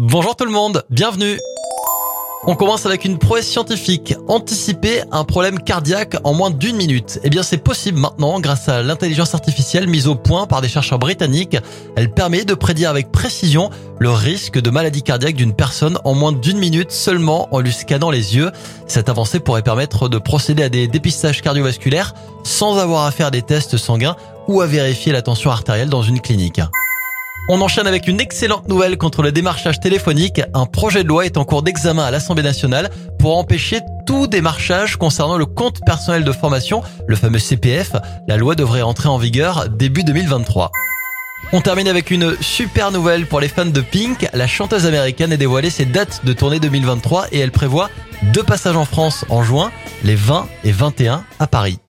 Bonjour tout le monde, bienvenue on commence avec une prouesse scientifique. Anticiper un problème cardiaque en moins d'une minute. Eh bien, c'est possible maintenant grâce à l'intelligence artificielle mise au point par des chercheurs britanniques. Elle permet de prédire avec précision le risque de maladie cardiaque d'une personne en moins d'une minute seulement en lui scannant les yeux. Cette avancée pourrait permettre de procéder à des dépistages cardiovasculaires sans avoir à faire des tests sanguins ou à vérifier la tension artérielle dans une clinique. On enchaîne avec une excellente nouvelle contre le démarchage téléphonique. Un projet de loi est en cours d'examen à l'Assemblée nationale pour empêcher tout démarchage concernant le compte personnel de formation, le fameux CPF. La loi devrait entrer en vigueur début 2023. On termine avec une super nouvelle pour les fans de Pink. La chanteuse américaine a dévoilé ses dates de tournée 2023 et elle prévoit deux passages en France en juin, les 20 et 21 à Paris.